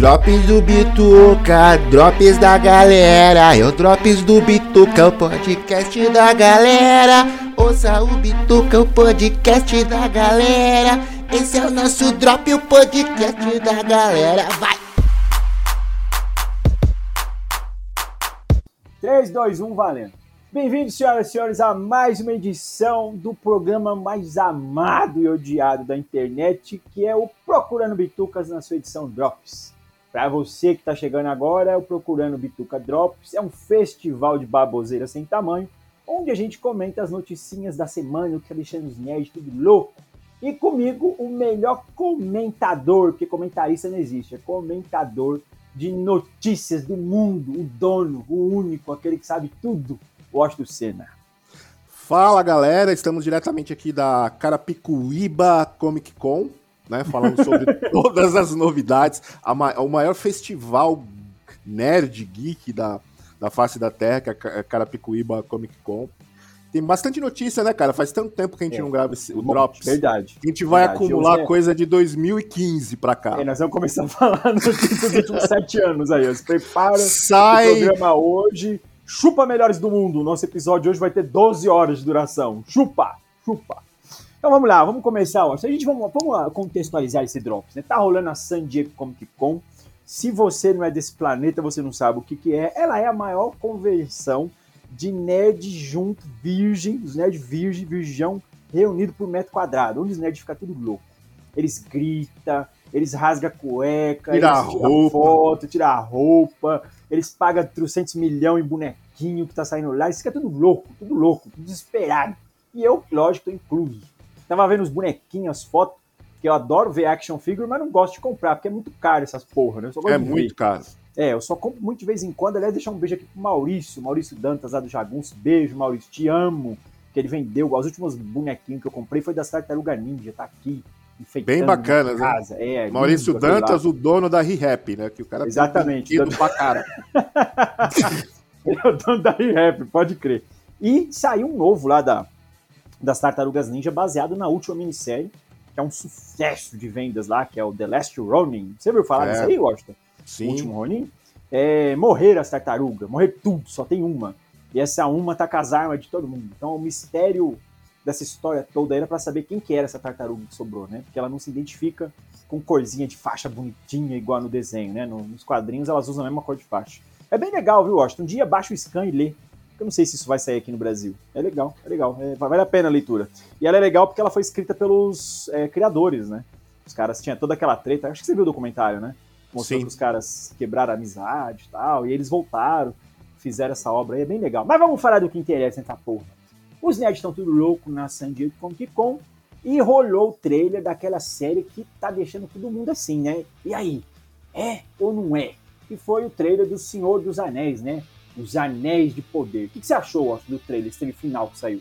Drops do Bituca, drops da galera. É o Drops do Bituca, o podcast da galera. Ouça o Bituca, o podcast da galera. Esse é o nosso Drop, o podcast da galera. Vai! 3, 2, 1, valendo. Bem-vindos, senhoras e senhores, a mais uma edição do programa mais amado e odiado da internet, que é o Procurando Bitucas na sua edição Drops. Para você que está chegando agora, o Procurando Bituca Drops é um festival de baboseira sem tamanho, onde a gente comenta as noticinhas da semana, o que tá deixando os tudo louco. E comigo, o melhor comentador, porque comentarista não existe, é comentador de notícias do mundo, o dono, o único, aquele que sabe tudo, Washington Senna. Fala galera, estamos diretamente aqui da Carapicuíba Comic Con, né, falando sobre todas as novidades, ma o maior festival nerd geek da, da face da Terra, que é a Carapicuíba Comic Con. Tem bastante notícia, né, cara? Faz tanto tempo que a gente é. não grava esse, o Bom, Drops. Verdade. A gente vai verdade. acumular coisa de 2015 pra cá. É, nós vamos começar a falar notícias dos últimos sete anos aí. Se prepara Sai... o programa hoje. Chupa Melhores do Mundo. Nosso episódio hoje vai ter 12 horas de duração. Chupa, chupa. Então vamos lá, vamos começar. Ó. A gente vamos, vamos contextualizar esse Drops. Né? Tá rolando a San Diego Comic Con. Se você não é desse planeta, você não sabe o que, que é. Ela é a maior convenção de nerd junto, virgem, os nerds virgem, virgão, reunido por metro quadrado, onde os nerds ficam tudo louco. Eles gritam, eles rasgam a cueca, tira eles a roupa. foto, tiram a roupa, eles pagam 300 milhões em bonequinho que tá saindo lá, eles ficam tudo louco, tudo louco, tudo desesperado. E eu, lógico, tô incluso. Tava vendo os bonequinhos, as fotos, que eu adoro ver action figure, mas não gosto de comprar, porque é muito caro essas porra, né? é muito caro. É, eu só compro muito de vez em quando. Aliás, deixar um beijo aqui pro Maurício, Maurício Dantas lá do Jagunço. Beijo, Maurício, te amo. Que ele vendeu. Os últimos bonequinhos que eu comprei foi da Tartaruga Ninja, tá aqui. Bem bacana, né? É, Maurício lindo, Dantas, o dono da ReHap, né? Que o cara Exatamente. Um pra cara. ele é o dono da ReHap, pode crer. E saiu um novo lá da, das Tartarugas Ninja, baseado na última minissérie, que é um sucesso de vendas lá, que é o The Last Ronin. Você ouviu falar É. disso aí, Washington? Sim. o último Ronin, é morrer as tartarugas, morrer tudo, só tem uma. E essa uma tá com as armas de todo mundo. Então o mistério dessa história toda era para saber quem que era essa tartaruga que sobrou, né? Porque ela não se identifica com corzinha de faixa bonitinha igual no desenho, né? No- Nos quadrinhos elas usam a mesma cor de faixa. É bem legal, viu, Washington? Um dia baixa o scan e lê. Eu não sei se isso vai sair aqui no Brasil. É legal, é legal. É, vale a pena a leitura. E ela é legal porque ela foi escrita pelos é, criadores, né? Os caras tinham toda aquela treta. Acho que você viu o documentário, né? Mostrou que os caras quebraram a amizade e tal. E eles voltaram, fizeram essa obra aí. É bem legal. Mas vamos falar do que interessa nessa porra. Os nerds estão tudo louco na San Diego Comic Con. E rolou o trailer daquela série que tá deixando todo mundo assim, né? E aí? É ou não é? Que foi o trailer do Senhor dos Anéis, né? Os Anéis de Poder. O que que você achou Washington, do trailer, esse final que saiu?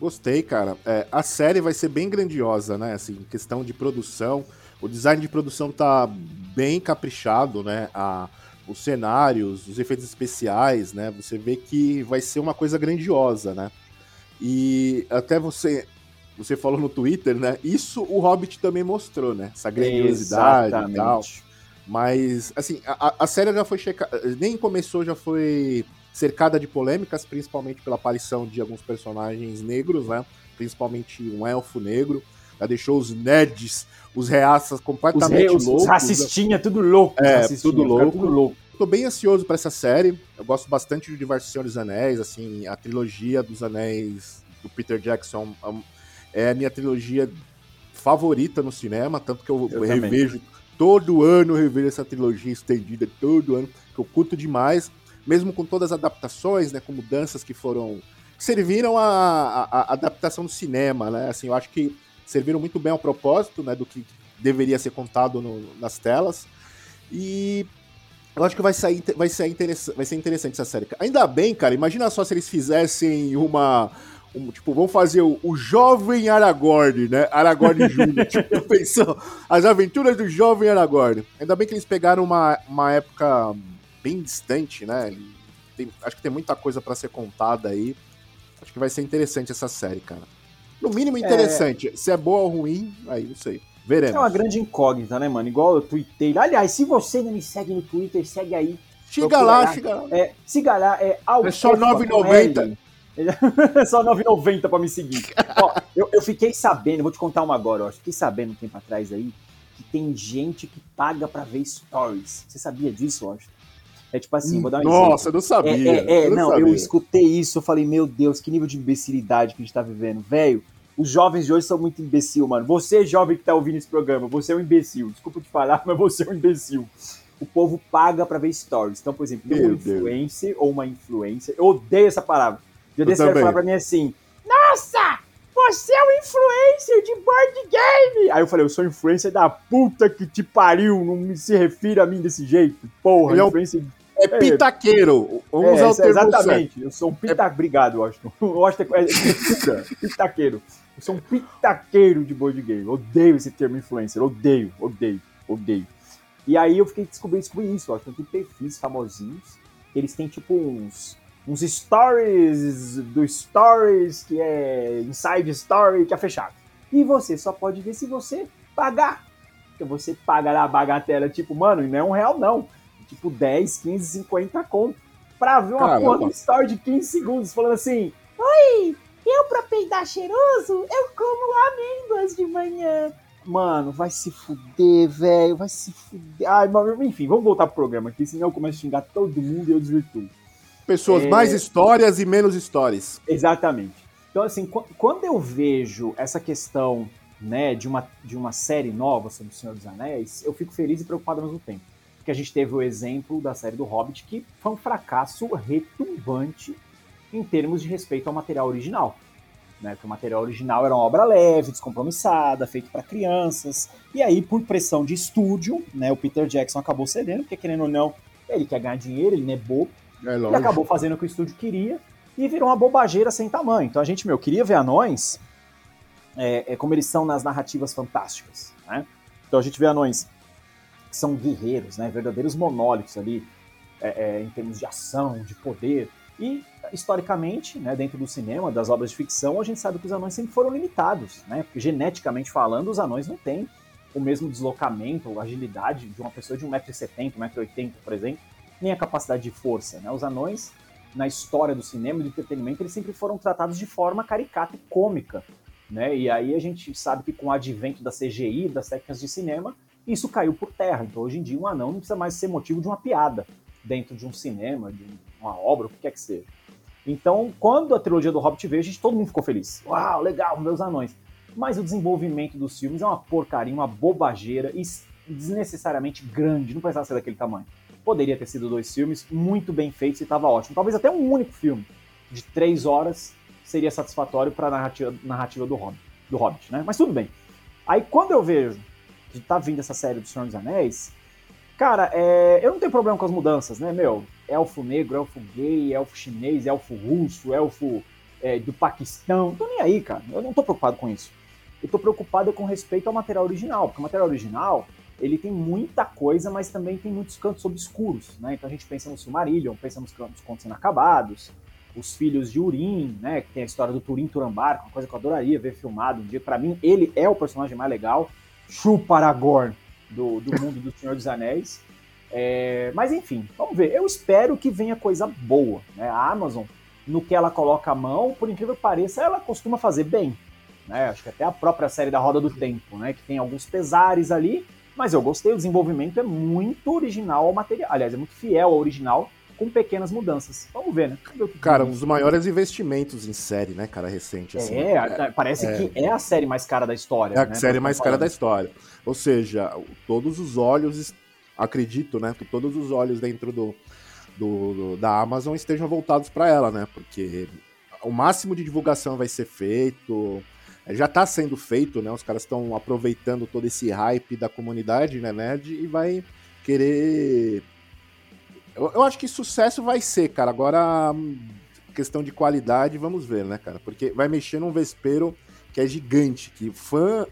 Gostei, cara. É, a série vai ser bem grandiosa, né? Assim, questão de produção. O design de produção tá bem caprichado, né? A, os cenários, os efeitos especiais, né? Você vê que vai ser uma coisa grandiosa, né? E até você você falou no Twitter, né? Isso o Hobbit também mostrou, né? Essa grandiosidade e tal. Mas, assim, a, a série já foi checada. Nem começou, já foi cercada de polêmicas, principalmente pela aparição de alguns personagens negros, né? Principalmente um elfo negro. Já deixou os nerds, os reaças completamente os, loucos. os racistinha, tudo louco. É, tudo louco. Tudo louco. Tô bem ansioso pra essa série. Eu gosto bastante do universo Senhor dos Anéis, assim, a trilogia dos Anéis do Peter Jackson um, é a minha trilogia favorita no cinema, tanto que eu, Eu revejo todo ano, eu revejo essa trilogia estendida todo ano, que eu curto demais, mesmo com todas as adaptações, né, com mudanças que foram que serviram a adaptação do cinema, né? Assim, eu acho que serviram muito bem ao propósito, né, do que deveria ser contado no- nas telas. E eu acho que vai, sair, vai, interessa- vai ser interessante essa série. Ainda bem, cara, imagina só se eles fizessem uma. Tipo, vamos fazer o, o jovem Aragorn, né? Aragorn Jr. tipo, pensou, as aventuras do jovem Aragorn. Ainda bem que eles pegaram uma, uma época bem distante, né? Tem- acho que tem muita coisa pra ser contada aí. Acho que vai ser interessante essa série, cara. No mínimo interessante. Se é boa ou ruim, aí não sei. Veremos. É uma grande incógnita, né, mano? Igual eu tuitei. Aliás, se você não me segue no Twitter, segue aí. Chega lá, chega lá. É, siga lá, é É só 9,90. É só 9,90 pra me seguir. Ó, eu, eu fiquei sabendo, vou te contar uma agora, ó. Fiquei sabendo um tempo atrás aí que tem gente que paga pra ver stories. Você sabia disso, Washington? É tipo assim, vou dar um exemplo. Nossa, eu não sabia. É, é, é, eu não, sabia. eu escutei isso, eu falei, meu Deus, que nível de imbecilidade que a gente tá vivendo. Velho, os jovens de hoje são muito imbecil, mano. Você, jovem que tá ouvindo esse programa, você é um imbecil. Desculpa te falar, mas você é um imbecil. O povo paga pra ver stories. Então, por exemplo, tem um Meu Deus. influencer ou uma influencer. Eu odeio essa palavra. Já desse cara também. falar pra mim assim: Nossa, você é um influencer de board game. Aí eu falei, eu sou influencer da puta que te pariu. Não me se refira a mim desse jeito. Porra, Ele é influencer É pitaqueiro. Vamos usar é, o termo certo. exatamente. Eu sou um pita... Obrigado, Washington. O Washington é, é pita, pitaqueiro. Eu sou um pitaqueiro de board game. Odeio esse termo influencer. Odeio, odeio, odeio. E aí eu fiquei descobrindo, descobri isso, Washington. Tem perfis famosinhos. Eles têm tipo uns, uns stories do stories, que é inside story, que é fechado. E você só pode ver se você pagar. Porque você paga lá a bagatela, tipo, mano, e não é um real, não tipo 10, 15, 50 conto pra ver uma porra de story de 15 segundos falando assim: Oi, eu pra peidar cheiroso, eu como amêndoas de manhã. Mano, vai se fuder, velho, vai se fuder. Ai, mas, enfim, vamos voltar pro programa aqui, senão eu começo a xingar todo mundo e eu desvirtuo. Pessoas, É. mais histórias e menos stories. Exatamente. Então, assim, qu- quando eu vejo essa questão né, de, uma, de uma série nova sobre o Senhor dos Anéis, eu fico feliz e preocupado ao mesmo tempo. Porque a gente teve o exemplo da série do Hobbit, que foi um fracasso retumbante em termos de respeito ao material original. Né, que o material original era uma obra leve, descompromissada, feito para crianças. E aí, por pressão de estúdio, né, o Peter Jackson acabou cedendo, porque querendo ou não, ele quer ganhar dinheiro, ele não é bobo. É lógico. acabou fazendo o que o estúdio queria e virou uma bobageira sem tamanho. Então a gente, meu, queria ver anões é, é, como eles são nas narrativas fantásticas, né? Então a gente vê anões que são guerreiros, né? Verdadeiros monólitos ali, é, é, em termos de ação, de poder. E, historicamente, né, dentro do cinema, das obras de ficção, a gente sabe que os anões sempre foram limitados, né? Porque geneticamente falando, os anões não têm o mesmo deslocamento ou agilidade de uma pessoa de 1,70m, 1,80m, por exemplo, nem a capacidade de força. Né? Os anões, na história do cinema e do entretenimento, eles sempre foram tratados de forma caricata e cômica. Né? E aí a gente sabe que com o advento da CGI, das técnicas de cinema, isso caiu por terra. Então hoje em dia um anão não precisa mais ser motivo de uma piada dentro de um cinema, de uma obra, o que quer que seja. Então, quando a trilogia do Hobbit veio, a gente, todo mundo ficou feliz. Uau, legal, meus anões. Mas o desenvolvimento dos filmes é uma porcaria, uma bobageira desnecessariamente grande. Não precisava ser daquele tamanho. Poderia ter sido dois filmes muito bem feitos e estava ótimo. Talvez até um único filme de três horas seria satisfatório para a narrativa, narrativa do, Hobbit, do Hobbit, né? Mas tudo bem. Aí quando eu vejo que tá vindo essa série do Senhor dos Anéis, cara, é, eu não tenho problema com as mudanças, né, meu? Elfo negro, elfo gay, elfo chinês, elfo russo, elfo é, do Paquistão. Não tô nem aí, cara. Eu não tô preocupado com isso. Eu tô preocupado com respeito ao material original, porque o material original ele tem muita coisa, mas também tem muitos cantos obscuros, né? Então a gente pensa no Silmarillion, pensa nos cantos contos inacabados, os filhos de Urim, né? Que tem a história do Turim Turambar, uma coisa que eu adoraria ver filmado um dia. Para mim, ele é o personagem mais legal. Chupa Aragorn do, do mundo do Senhor dos Anéis. É, mas enfim, vamos ver. Eu espero que venha coisa boa. Né? A Amazon, no que ela coloca a mão, por incrível que pareça, ela costuma fazer bem. Né? Acho que até a própria série da Roda do Tempo, né? que tem alguns pesares ali, mas eu gostei. O desenvolvimento é muito original ao material. Aliás, é muito fiel ao original, com pequenas mudanças. Vamos ver, né? Cara, um dos maiores investimentos em série, né, cara, recente. Assim. é, a- parece que é a série mais cara da história. É a né? série mais cara da história. Ou seja, todos os olhos, acredito, né, que todos os olhos dentro do, do- do- da Amazon estejam voltados para ela, né? Porque o máximo de divulgação vai ser feito, é, já tá sendo feito, né? Os caras estão aproveitando todo esse hype da comunidade, né, nerd, e vai querer eu, eu acho que sucesso vai ser, cara. Agora, hum, questão de qualidade, vamos ver, né, cara? Porque vai mexer num vespeiro que é gigante, que fã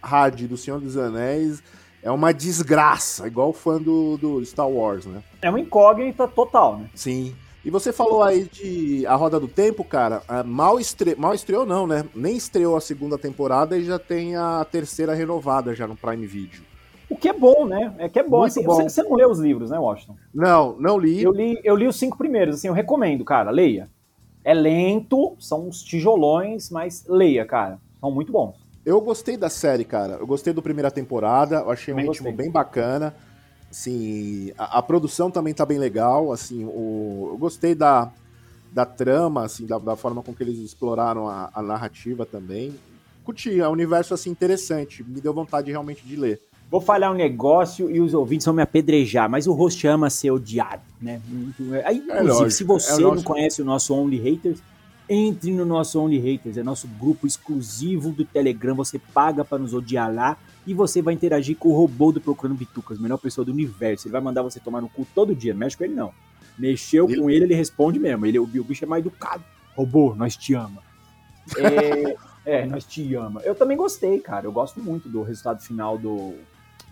hard do Senhor dos Anéis é uma desgraça, igual o fã do, do Star Wars, né? É uma incógnita total, né? Sim. E você falou aí de A Roda do Tempo, cara. Ah, mal, estre... mal estreou, não, né? Nem estreou a segunda temporada e já tem a terceira renovada já no Prime Video. O que é bom, né? É que é bom. Assim, bom. Você, você, não leu os livros, né, Washington? Não, não li. Eu li, eu li os cinco primeiros, assim, eu recomendo, cara, leia. É lento, são uns tijolões, mas leia, cara. São muito bons. Eu gostei da série, cara. Eu gostei da primeira temporada, eu achei um ritmo bem bacana. Assim, a, a, produção também tá bem legal, assim, o, eu gostei da, da trama, assim, da, da forma com que eles exploraram a, a narrativa também. Curti, é um universo, assim, interessante, me deu vontade realmente de ler. Vou falar um negócio e os ouvintes vão me apedrejar, mas o host ama ser odiado, né? Aí, é inclusive, é se você é não conhece o nosso Only Haters, entre no nosso Only Haters, é nosso grupo exclusivo do Telegram. Você paga para nos odiar lá e você vai interagir com o robô do Procurando Bitucas, melhor pessoa do universo. Ele vai mandar você tomar no cu todo dia, não mexe com ele não. Mexeu ele... com ele, ele responde mesmo. Ele, o bicho é mais educado. Robô, nós te ama. É, é, nós te ama. Eu também gostei, cara. Eu gosto muito do resultado final do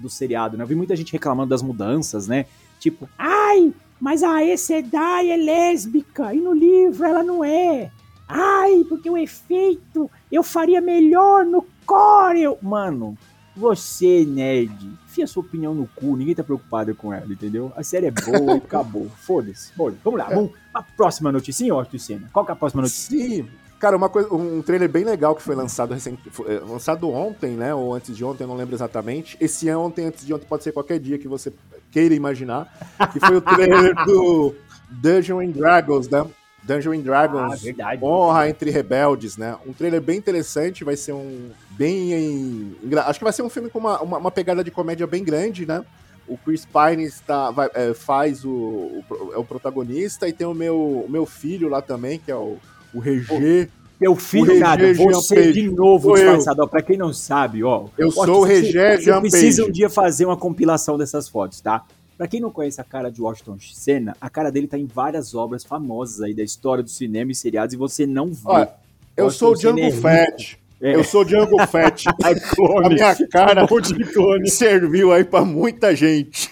do seriado, né? Eu vi muita gente reclamando das mudanças, né? Tipo, ai, mas a Sedai é lésbica e no livro ela não é. Ai, porque o efeito eu faria melhor no core. Mano, você, nerd, enfia sua opinião no cu, ninguém tá preocupado com ela, entendeu? A série é boa e acabou. Foda-se. Foda Vamos lá, vamos pra próxima notícia, ó, Cena. Qual que é a próxima notícia? Sim. Cara, uma coisa, um trailer bem legal que foi lançado recente, foi, é, lançado ontem, né? Ou antes de ontem, eu não lembro exatamente. Esse ontem, antes de ontem, pode ser qualquer dia que você queira imaginar. Que foi o trailer do Dungeons and Dragons, né? Dungeons and Dragons, ah, verdade, honra entre rebeldes, né? Um trailer bem interessante, vai ser um bem, em, acho que vai ser um filme com uma, uma, uma, pegada de comédia bem grande, né? O Chris Pine está, vai, é, faz o, o, é o protagonista e tem o meu, o meu filho lá também, que é o o Regê. Meu filho, nada, você de novo, disfarçador. Pra quem não sabe, ó. Eu sou o Regé Jean precisa um dia fazer uma compilação dessas fotos, tá? Pra quem não conhece a cara de Washington Senna, a cara dele tá em várias obras famosas aí da história do cinema e seriados e você não vê. Olha, eu sou o Django é Fett. É. Eu sou Django Fett. a minha cara serviu aí pra muita gente.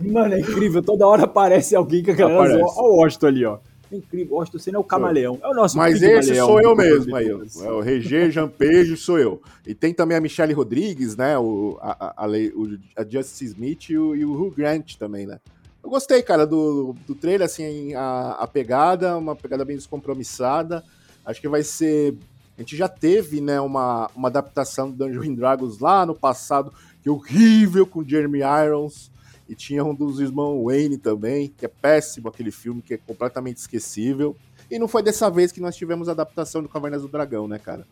Mano, é incrível. Toda hora aparece alguém com aquela. Olha o Washington ali, ó incrível. Washington Senna é o camaleão. É o noso Mas esse sou eu mesmo aí. É o Regê Jampejo sou eu. E tem também a Michelle Rodrigues, né? O, a, a, a, a Justice Smith e o, e o Hugh Grant também, né? Eu gostei, cara, do, do trailer, assim, a, a pegada, uma pegada bem descompromissada. Acho que vai ser. A gente já teve, né, uma, uma adaptação do Dungeons Dragons lá no passado, que é horrível com Jeremy Irons. E tinha um dos irmãos Wayne também, que é péssimo aquele filme, que é completamente esquecível. E não foi dessa vez que nós tivemos a adaptação do Cavernas do Dragão, né, cara?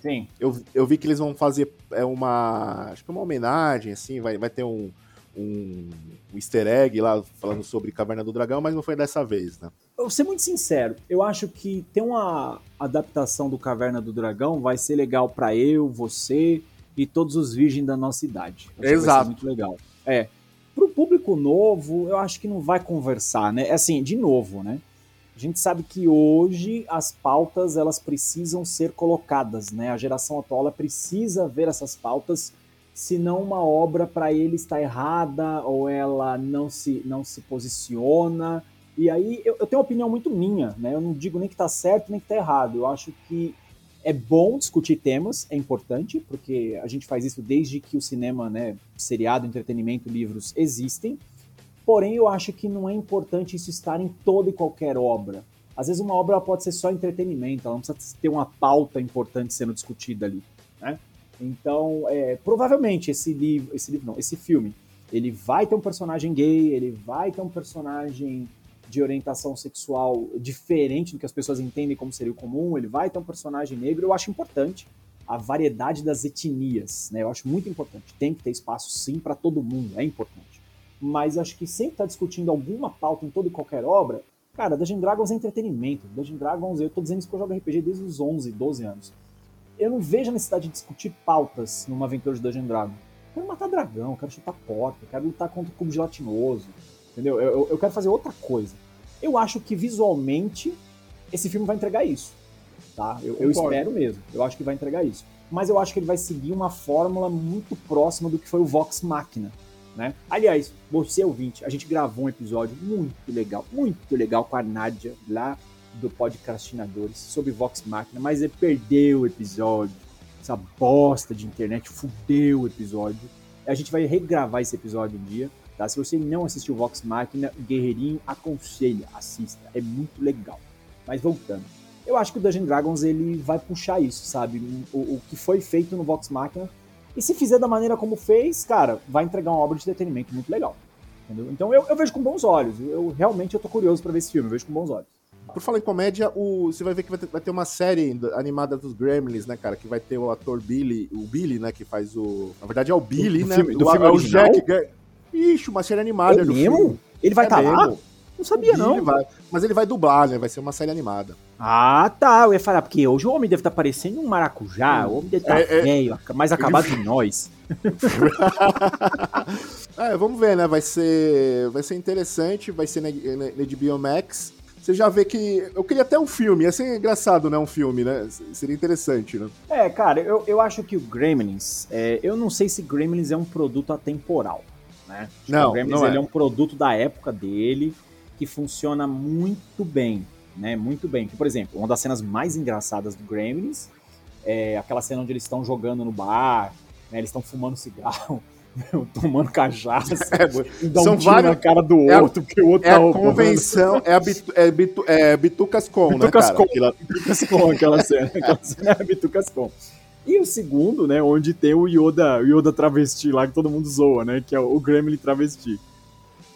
Sim. Eu, eu vi que eles vão fazer é uma. Acho que uma homenagem, assim, vai, vai ter um, um, um easter egg lá falando sobre Caverna do Dragão, mas não foi dessa vez, né? Eu vou ser muito sincero, eu acho que ter uma adaptação do Caverna do Dragão vai ser legal para eu, você e todos os virgens da nossa idade. Acho Exato. muito legal. É. Para o público novo, eu acho que não vai conversar, né? Assim, de novo, né? A gente sabe que hoje as pautas elas precisam ser colocadas, né? A geração atual precisa ver essas pautas, senão uma obra para ele está errada ou ela não se não se posiciona. E aí eu, eu tenho uma opinião muito minha, né? Eu não digo nem que está certo nem que está errado. Eu acho que é bom discutir temas, é importante, porque a gente faz isso desde que o cinema, né, seriado, entretenimento, livros existem. Porém, eu acho que não é importante isso estar em toda e qualquer obra. Às vezes uma obra pode ser só entretenimento, ela não precisa ter uma pauta importante sendo discutida ali, né? Então, é, provavelmente esse livro, esse livro não, esse filme, ele vai ter um personagem gay, ele vai ter um personagem de orientação sexual diferente do que as pessoas entendem como seria o comum, ele vai ter um personagem negro, eu acho importante a variedade das etnias, né? Eu acho muito importante. Tem que ter espaço sim para todo mundo, é importante. Mas acho que sempre tá discutindo alguma pauta em toda e qualquer obra, cara, Dungeons Dragons é entretenimento. Dungeons Dragons, eu tô dizendo isso que eu jogo RPG desde os 11, 12 anos. Eu não vejo a necessidade de discutir pautas numa aventura de Dungeons Dragons. Eu quero matar dragão, quero chutar porta, quero lutar contra o cubo gelatinoso, entendeu? Eu, eu quero fazer outra coisa. Eu acho que visualmente esse filme vai entregar isso. Tá? Eu, eu, espero mesmo. Eu acho que vai entregar isso. Mas eu acho que ele vai seguir uma fórmula muito próxima do que foi o Vox Machina. Né? Aliás, você ouvinte, a gente gravou um episódio muito legal, muito legal com a Nádia lá do Podcastinadores sobre Vox Machina, mas ele perdeu o episódio. Essa bosta de internet fudeu o episódio. A gente vai regravar esse episódio um dia. Tá? Se você não assistiu Vox Machina, Guerreirinho aconselha, assista. É muito legal. Mas voltando. Eu acho que o Dungeon Dragons ele vai puxar isso, sabe? O, o que foi feito no Vox Machina. E se fizer da maneira como fez, cara, vai entregar uma obra de entretenimento muito legal. Entendeu? Então eu, eu vejo com bons olhos. Eu realmente eu tô curioso para ver esse filme, eu vejo com bons olhos. Por falar em comédia, o, você vai ver que vai ter, vai ter, uma série animada dos Gremlins, né, cara? Que vai ter o ator Billy, o Billy, né? Que faz o. Na verdade é o Billy, do, do né? Filme, do o, filme é o Jack. Ixi, uma série animada é do mesmo? filme. Ele vai estar é tá lá? Não sabia, não. Vai, mas ele vai dublar, né? Vai ser uma série animada. Ah, tá. Eu ia falar, porque hoje o homem deve estar tá parecendo um maracujá. O homem deve estar tá é, velho, é... mais acabado que nós. é, vamos ver, né? Vai ser, vai ser interessante, vai ser na, na, na HBO Max. Você já vê que. Eu queria até um filme, ia ser engraçado, né? Um filme, né? Seria interessante, né? É, cara, eu, eu acho que o Gremlins. É, eu não sei se Gremlins é um produto atemporal. Né? Não, o Gremlins não é. ele é um produto da época dele que funciona muito bem, né? Muito bem. Por exemplo, uma das cenas mais engraçadas do Gremlins é aquela cena onde eles estão jogando no bar, né? Eles estão fumando cigarro. tomando cachaça, é, dá um tiro na cara do é outro, a, porque o outro é tá a convenção, é a bitu, é, bitu, é Bitucas Com, Bitucas né, Com, aquela... Bitucas Com, aquela cena, aquela cena é a Bitucas Com. E o segundo, né, onde tem o Yoda, o Yoda travesti lá, que todo mundo zoa, né, que é o Gremlin travesti.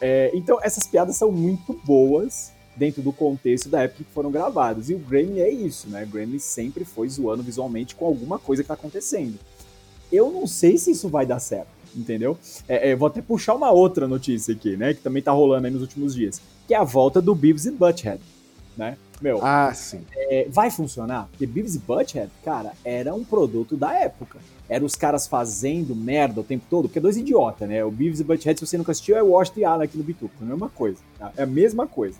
É, então, essas piadas são muito boas dentro do contexto da época que foram gravadas. E o Gremlin é isso, né? O Gremlin sempre foi zoando visualmente com alguma coisa que tá acontecendo. Eu não sei se isso vai dar certo, entendeu? É, é, vou até puxar uma outra notícia aqui, né? Que também tá rolando aí nos últimos dias. Que é a volta do Beavis e Butthead, né? Meu, ah, sim. É, vai funcionar? Porque Beavis e Butthead, cara, era um produto da época. Era os caras fazendo merda o tempo todo, porque é dois idiotas, né? O Beavis e Butthead, se você nunca assistiu, é o Wash the Allen aqui no Bituca. É a mesma coisa. Tá? É a mesma coisa.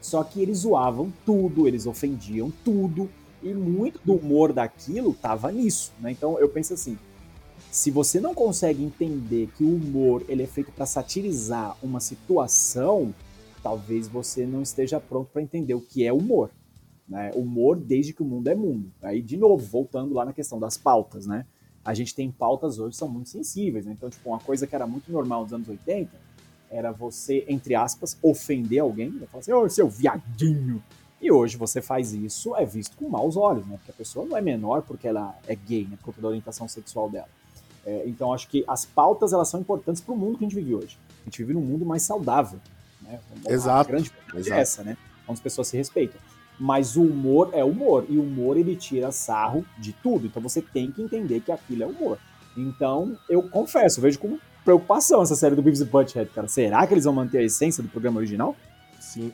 Só que eles zoavam tudo, eles ofendiam tudo, e muito do humor daquilo tava nisso, né? Então eu penso assim, se você não consegue entender que o humor ele é feito para satirizar uma situação, talvez você não esteja pronto para entender o que é humor. Né? Humor desde que o mundo é mundo. Aí, de novo, voltando lá na questão das pautas, né? A gente tem pautas hoje que são muito sensíveis, né? Então, tipo, uma coisa que era muito normal nos anos 80 era você, entre aspas, ofender alguém, né? falar assim, ô, oh, seu viadinho. E hoje você faz isso, é visto com maus olhos, né? Porque a pessoa não é menor porque ela é gay, né? Por conta da orientação sexual dela. É, então, acho que as pautas, elas são importantes para o mundo que a gente vive hoje. A gente vive num mundo mais saudável, né? Exato. A grande verdade é essa, né? Onde as pessoas se respeitam. Mas o humor é humor. E o humor, ele tira sarro de tudo. Então você tem que entender que aquilo é humor. Então, eu confesso, eu vejo com preocupação essa série do Beavis e Butthead, cara. Será que eles vão manter a essência do programa original? Sim.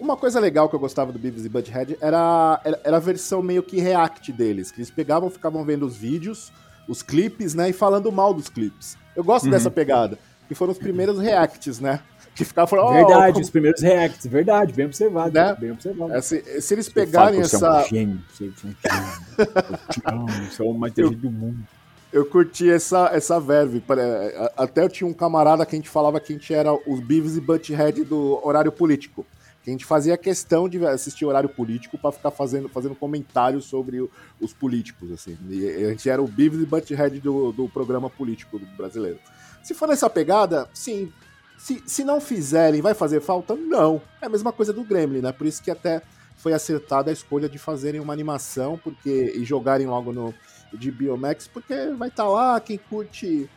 Uma coisa legal que eu gostava do Beavis e Butthead era, era, era a versão meio que react deles. Que eles pegavam, ficavam vendo os vídeos, os clipes, né? E falando mal dos clipes. Eu gosto uhum. dessa pegada. Que foram os primeiros reacts, né? Que ficava falando. Verdade, os primeiros reacts, verdade, bem observado. Né? Bem observado. É, se, se, eles pegarem essa. Você é um gênio, você é um gênio. Eu te amo, você é o mais inteligente do mundo. Eu curti essa, essa verve. Até eu tinha um camarada que a gente falava que a gente era os Beavis e Butthead do horário político. Que a gente fazia questão de assistir horário político para ficar fazendo, fazendo comentários sobre o, os políticos. assim. E a gente era o Beavis e Butthead do, do programa político brasileiro. Se for nessa pegada, sim, se, se não fizerem, vai fazer falta? Não. É a mesma coisa do Gremlin, né? Por isso que até foi acertada a escolha de fazerem uma animação porque e jogarem logo no de Biomax, porque vai estar tá lá, quem curte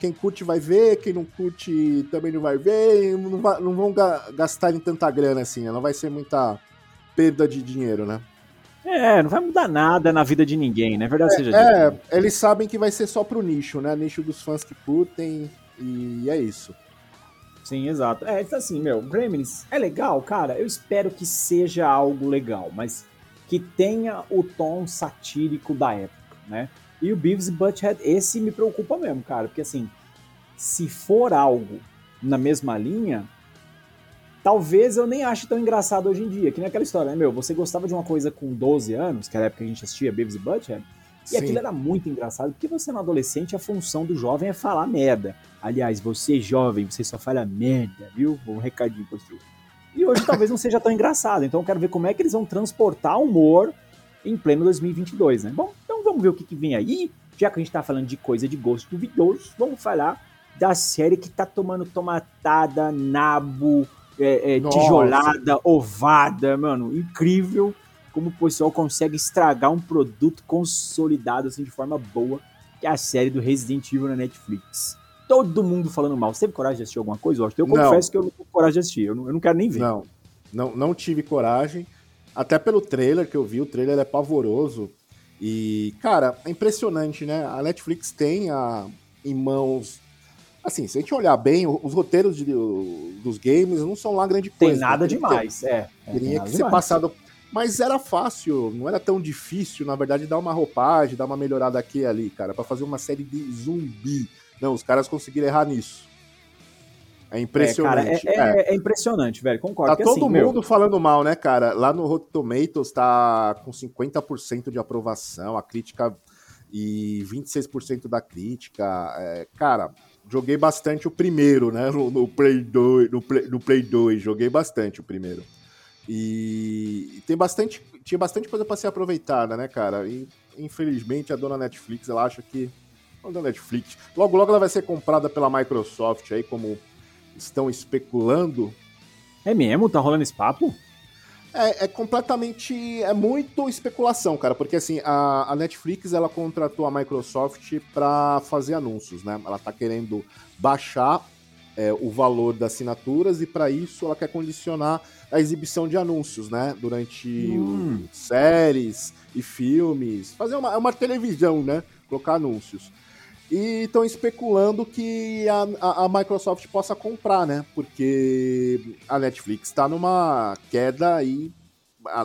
quem curte vai ver, quem não curte também não vai ver, não, vai, não vão ga gastar em tanta grana assim, né? não vai ser muita perda de dinheiro, né? É, não vai mudar nada na vida de ninguém, né? Verdade é, seja É, eles sabem que vai ser só pro nicho, né? Nicho dos fãs que curtem, e é isso. Sim, exato. É, então assim, meu, Gremlins é legal, cara. Eu espero que seja algo legal, mas que tenha o tom satírico da época, né? E o Beavis e Butthead, esse me preocupa mesmo, cara, porque assim, se for algo na mesma linha, talvez eu nem ache tão engraçado hoje em dia, que nem aquela história, né, meu? Você gostava de uma coisa com 12 anos, que era a época que a gente assistia Beavis e Butthead, E Sim. aquilo era muito engraçado, porque você no adolescente, a função do jovem é falar merda. Aliás, você jovem, você só fala merda, viu? Um recadinho pra você. E hoje talvez não seja tão engraçado, então eu quero ver como é que eles vão transportar humor em pleno 2022, né? Bom, então vamos ver o que, que vem aí. Já que a gente tá falando de coisa de gosto duvidoso, vamos falar da série que tá tomando tomatada, nabo, é, é, tijolada, ovada, mano, incrível como o pessoal consegue estragar um produto consolidado assim de forma boa, que é a série do Resident Evil na Netflix. Todo mundo falando mal. Você teve coragem de assistir alguma coisa? Washington? Eu Não. confesso que eu não tenho coragem de assistir. Eu não, eu não quero nem ver. Não, não, não tive coragem. Até pelo trailer que eu vi, o trailer é pavoroso. E, cara, é impressionante, né? A Netflix tem a, em mãos. Assim, se a gente olhar bem, os roteiros de- dos games não são lá grande Tem coisa. nada Teria que ter- demais. É, é, tem Teria nada que ser demais. passado. Mas era fácil, não era tão difícil, na verdade, dar uma roupagem, dar uma melhorada aqui e ali, cara, pra fazer uma série de zumbi. Não, os caras conseguiram errar nisso. É É, cara, impressionante. é, É. é- é impressionante, velho. Concordo. Tá que, todo assim, meu, mundo falando mal, né, cara? Lá no Rotten Tomatoes tá com 50% de aprovação, a crítica e 26% da crítica. É, cara, joguei bastante o primeiro, né? No, no Play 2, no Play, no Play 2, joguei bastante o primeiro. E tem bastante, tinha bastante coisa pra ser aproveitada, né, cara? E infelizmente a dona Netflix, ela acha que a dona Netflix, logo logo ela vai ser comprada pela Microsoft aí como estão especulando. É mesmo? Tá rolando esse papo? É, é completamente. É muito especulação, cara, porque assim, a, a Netflix ela contratou a Microsoft para fazer anúncios, né? Ela tá querendo baixar é, o valor das assinaturas e para isso ela quer condicionar a exibição de anúncios, né? Durante Hum. séries e filmes. Fazer uma, é uma televisão, né? Colocar anúncios. E estão especulando que a, a- a Microsoft possa comprar, né? Porque a Netflix está numa queda aí,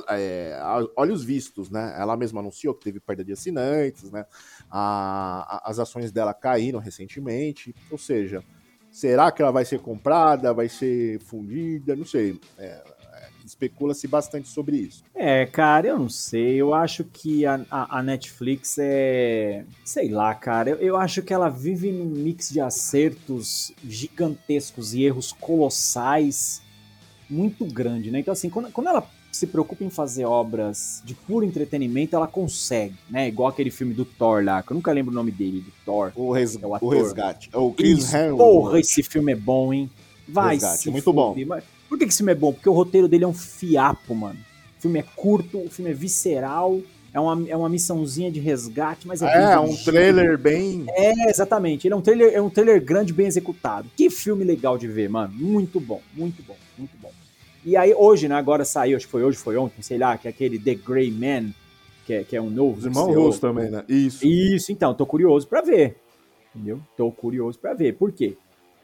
é, olhos vistos, né? Ela mesma anunciou que teve perda de assinantes, né? A- as ações dela caíram recentemente. Ou seja, será que ela vai ser comprada? Vai ser fundida? Não sei. É, é, Especula-se bastante sobre isso. É, cara, eu não sei. Eu acho que a, a, a Netflix é. Sei lá, cara. Eu, eu acho que ela vive num mix de acertos gigantescos e erros colossais muito grande, né? Então, assim, quando, quando ela se preocupa em fazer obras de puro entretenimento, ela consegue, né? Igual aquele filme do Thor lá, que eu nunca lembro o nome dele, do Thor. O, res- É o o ator. resgate. É o Chris Hemsworth. Porra, esse filme é bom, hein? Vai Resgate, se muito bom. fuder. Mas Por que esse filme é bom? Porque o roteiro dele é um fiapo, mano. O filme é curto, o filme é visceral, é uma, é uma missãozinha de resgate, mas é bem É, um dirigido. trailer bem. É, exatamente. Ele é um trailer, é um trailer grande, bem executado. Que filme legal de ver, mano. Muito bom, muito bom, muito bom. E aí, hoje, né? Agora saiu, acho que foi hoje, foi ontem, sei lá, que é aquele The Grey Man, que é, que é um novo. Os irmãos russos também, né? Isso. Isso, então, tô curioso pra ver. Entendeu? Tô curioso pra ver. Por quê?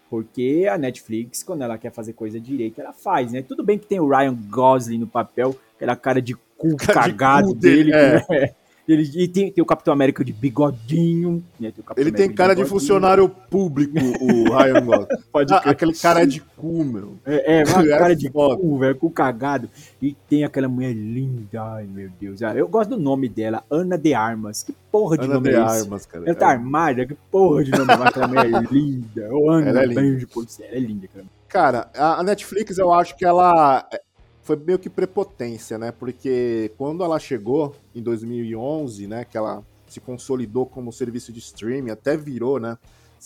Porque a Netflix, quando ela quer fazer coisa direita, ela faz, né? Tudo bem que tem o Ryan Gosling no papel, aquela cara de cu Cara de cagado cu dele. dele, que, né? Ele, e tem, tem o Capitão América de bigodinho. Né? Tem Ele tem América cara de bigodinho. funcionário público, o Ryan Gosling. Pode Ah, aquele cara de cu, meu. É, é uma É cara de foda. cu, velho, cu cagado. E tem aquela mulher linda, ai meu Deus. Ah, Eu gosto do nome dela, Ana de Armas. Que porra de Ana nome de é esse? Armas, cara. Ela tá armada, que porra de nome, mas aquela mulher é linda. Eu amo, Ela é linda. beijo. Ela é linda, cara. Cara, a Netflix eu acho que ela é, foi meio que prepotência, né? Porque quando ela chegou em 2011, né, que ela se consolidou como serviço de streaming, até virou, né,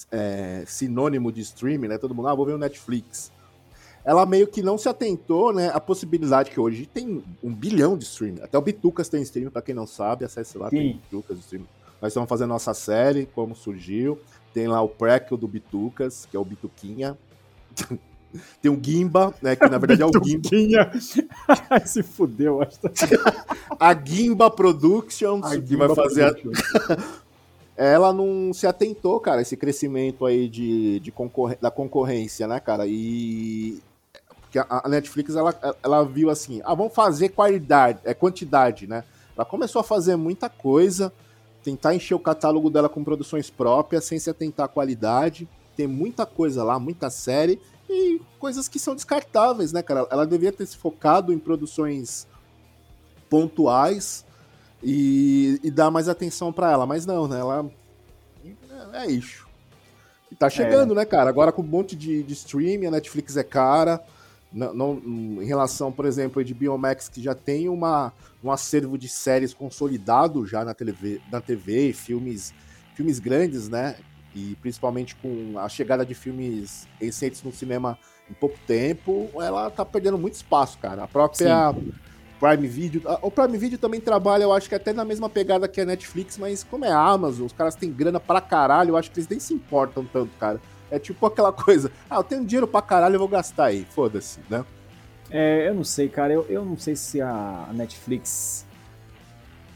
é, sinônimo de streaming, né? Todo mundo, ah, vou ver o Netflix. Ela meio que não se atentou, né, à possibilidade que hoje tem um bilhão de streaming. Até o Bitucas tem streaming, pra quem não sabe, acesse lá, tem Sim. Bitucas streaming. Nós estamos fazendo nossa série, como surgiu. Tem lá o prequel do Bitucas, que é o Bituquinha. Tem o Gimba, né? Que na verdade é o Gimba. Se fudeu, acho. A Gimba Productions, que vai fazer. a- Ela não se atentou, cara, esse crescimento aí de, de da concorrência, né, cara? E. Porque a a Netflix, ela, ela viu assim, ah, vamos fazer qualidade, é quantidade, né? Ela começou a fazer muita coisa, tentar encher o catálogo dela com produções próprias, sem se atentar à qualidade. Tem muita coisa lá, muita série e coisas que são descartáveis, né, cara? Ela devia ter se focado em produções pontuais e, e dar mais atenção para ela. Mas não, né? Ela é isso. E tá chegando, é. né, cara? Agora com um monte de, de streaming, a Netflix é cara. Não, não, em relação, por exemplo, de Biomax, que já tem uma, um acervo de séries consolidado já na TV, na TV filmes, filmes grandes, né? E principalmente com a chegada de filmes recentes no cinema em pouco tempo, ela tá perdendo muito espaço, cara. A própria Sim. Prime Video. O Prime Video também trabalha, eu acho que até na mesma pegada que a Netflix, mas como é a Amazon, os caras têm grana pra caralho, eu acho que eles nem se importam tanto, cara. É tipo aquela coisa, ah, eu tenho dinheiro pra caralho, eu vou gastar aí, foda-se, né? É, eu não sei, cara, eu, eu não sei se a Netflix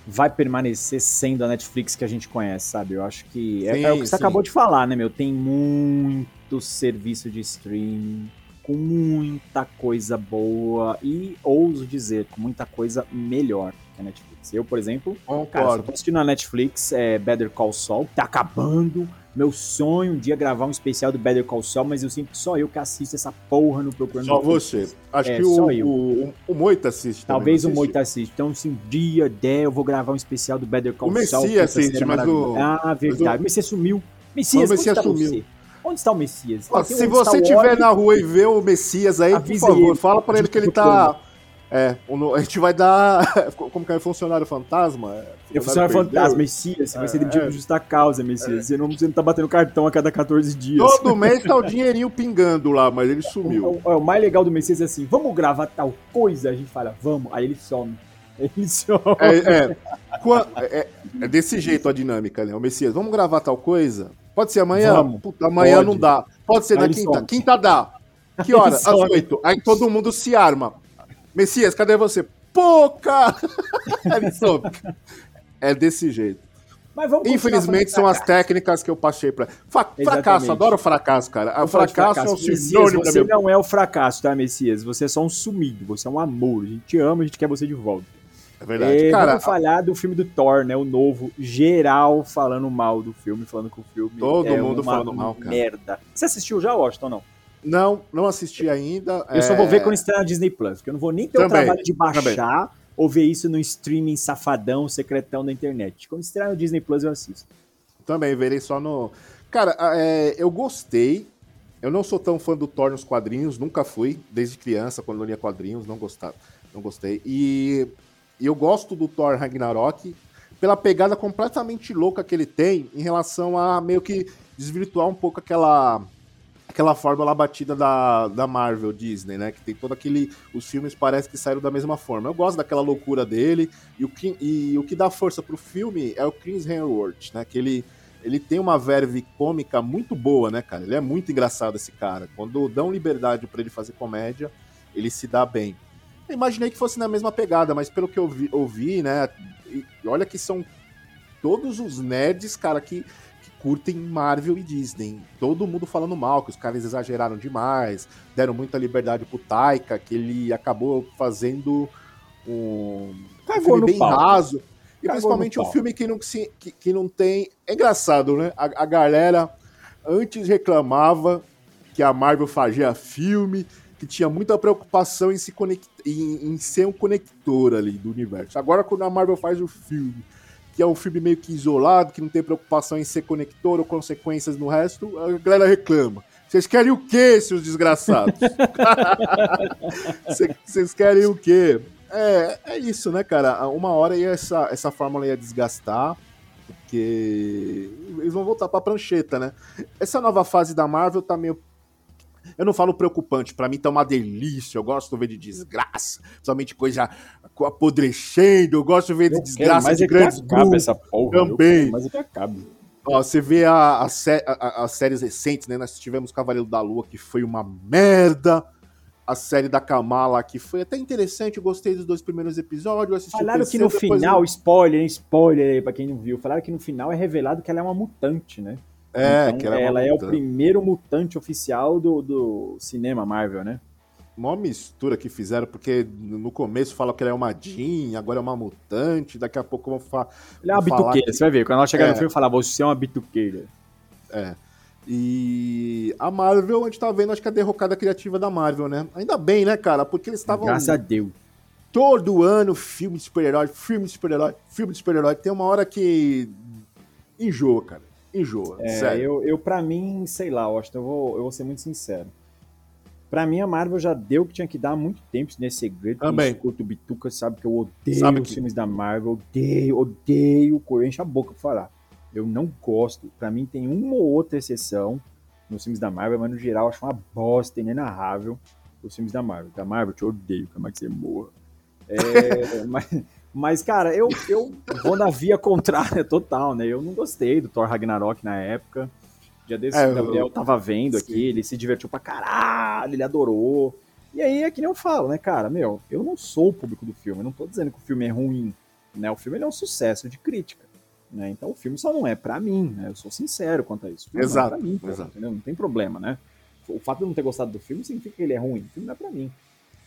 vai permanecer sendo a Netflix que a gente conhece, sabe? Eu acho que é, sim, é o que você sim. acabou de falar, né, meu? Tem muito serviço de streaming com muita coisa boa e, ouso dizer, com muita coisa melhor que a Netflix. Eu, por exemplo, Concordo. cara, tô assistindo na Netflix é Better Call Saul, tá acabando. Meu sonho um dia gravar um especial do Better Call Saul, mas eu sinto que só eu que assisto essa porra no Procurando Só você. Acho é, que o, o, o, Moita assiste Talvez o Moita assiste. Então, se um dia der, eu vou gravar um especial do Better Call Saul. O Messias assiste, mas o... Ah, verdade. O Messias sumiu. Messias, o Messias sumiu. Você? Onde está o Messias? Ó, se você estiver na rua e ver o Messias aí, por favor, ele. fala para ele que ele tá. É, a gente vai dar. Como que é funcionário fantasma? É, funcionário fantasma, Messias. Você vai ser demitido é. por justa causa, Messias. É. Você, não, você não tá batendo cartão a cada 14 dias. Todo mês tá o dinheirinho pingando lá, mas ele sumiu. O, o, o, mais legal do Messias é assim: vamos gravar tal coisa? A gente fala, vamos. Aí ele some. Ele some. É, é, é, desse jeito a dinâmica, né? O Messias, vamos gravar tal coisa? Pode ser amanhã? Vamos. Puta, amanhã Pode. não dá. Pode ser Aí na quinta. Some. Quinta dá. Que hora? Às oito. Aí todo mundo se arma. Messias, cadê você? Pouca! Ele some. É desse jeito. Infelizmente são as técnicas que eu passei para Fra fracasso, adoro fracasso, cara. O fracasso, fracasso, é o sinônimo Messias, Você não é o fracasso, tá, Messias? Você é só um sumido, você é um amor. A gente te ama, a gente quer você de volta. É verdade. É, Cara, vamos falar do filme do Thor, né? O novo, geral falando mal do filme, falando que o filme Todo é mundo falando mal, cara. merda. Você assistiu já, Washington, ou não? Não, não assisti ainda. Eu é... só vou ver quando estrear na Disney Plus, porque eu não vou nem ter também, o trabalho de baixar também. ou ver isso no streaming safadão, secretão da internet. Quando estrear no Disney Plus, eu assisto. Também, verei só no. Cara, é, eu gostei. Eu não sou tão fã do Thor nos quadrinhos, nunca fui, desde criança, quando eu lia quadrinhos, não gostava, não gostei. E eu gosto do Thor Ragnarok pela pegada completamente louca que ele tem em relação a meio que desvirtuar um pouco aquela aquela fórmula batida da, da Marvel Disney, né? Que tem todo aquele. Os filmes parece que saíram da mesma forma. Eu gosto daquela loucura dele. E o que, e o que dá força pro filme é o Chris Hemsworth, né? Que ele, ele tem uma verve cômica muito boa, né, cara? Ele é muito engraçado esse cara. Quando dão liberdade para ele fazer comédia, ele se dá bem. Eu imaginei que fosse na mesma pegada, mas pelo que eu vi, ouvi, né? E olha que são todos os nerds, cara, que, que curtem Marvel e Disney. Todo mundo falando mal, que os caras exageraram demais, deram muita liberdade pro Taika, que ele acabou fazendo um, um filme bem pau. raso. E Cagou principalmente um filme que não, que, que não tem. É engraçado, né? A, a galera antes reclamava que a Marvel fazia filme que tinha muita preocupação em, se em, em ser um conector ali do universo. Agora, quando a Marvel faz o filme, que é um filme meio que isolado, que não tem preocupação em ser conector ou consequências no resto, a galera reclama. Vocês querem o quê, seus desgraçados? Vocês querem o quê? É, é isso, né, cara? Uma hora ia essa, essa fórmula ia desgastar, porque eles vão voltar pra prancheta, né? Essa nova fase da Marvel tá meio eu não falo preocupante, para mim tá uma delícia. Eu gosto de ver de desgraça, somente coisa apodrecendo. Eu gosto de ver de eu desgraça quero, de grandes grupos. essa porra, também. Mas é que acabe. Ó, você vê as séries recentes, né? Nós tivemos Cavaleiro da Lua, que foi uma merda. A série da Kamala, que foi até interessante, eu gostei dos dois primeiros episódios. Falaram que no final, eu... spoiler? Spoiler aí pra quem não viu. Falaram que no final é revelado que ela é uma mutante, né? É, então, que ela, é, ela é, o primeiro mutante oficial do, do cinema Marvel, né? Uma mistura que fizeram, porque no começo falam que ela é uma Jean, agora é uma mutante, daqui a pouco vão falar. Ela é uma bituqueira, que... você vai ver. Quando ela chegar é. no filme, falar, você é uma bituqueira. É. E a Marvel, a gente tá vendo, acho que a derrocada criativa da Marvel, né? Ainda bem, né, cara? Porque eles estavam. Graças a Deus. todo ano filme de super-herói, filme de super-herói, filme de super-herói. Tem uma hora que enjoa, cara. Enjoa. É, sério. eu, eu pra mim, sei lá, Austin, eu vou, eu vou ser muito sincero. Pra mim, a Marvel já deu o que tinha que dar há muito tempo, é segredo. Também. escuta o Bituca sabe que eu odeio Sabe os que- filmes da Marvel, odeio, odeio, eu encho a boca pra falar. Eu não gosto. Pra mim, tem uma ou outra exceção nos filmes da Marvel, mas no geral, eu acho uma bosta inenarrável os filmes da Marvel. Da Marvel, eu te odeio, como é que você morra. É, mas, mas, cara, eu, eu vou na via contrária total, né? Eu não gostei do Thor Ragnarok na época. Dia desse, É, o Gabriel eu- tava vendo aqui, Sim. ele se divertiu pra caralho, ele adorou. E aí é que nem eu falo, né, cara? Meu, eu não sou o público do filme, eu não tô dizendo que o filme é ruim, né? O filme é um sucesso de crítica, né? Então o filme só não é pra mim, né? Eu sou sincero quanto a isso. Exato, Não é mim, pô, exato. entendeu? Não tem problema, né? O fato de eu não ter gostado do filme significa que ele é ruim. O filme não é pra mim.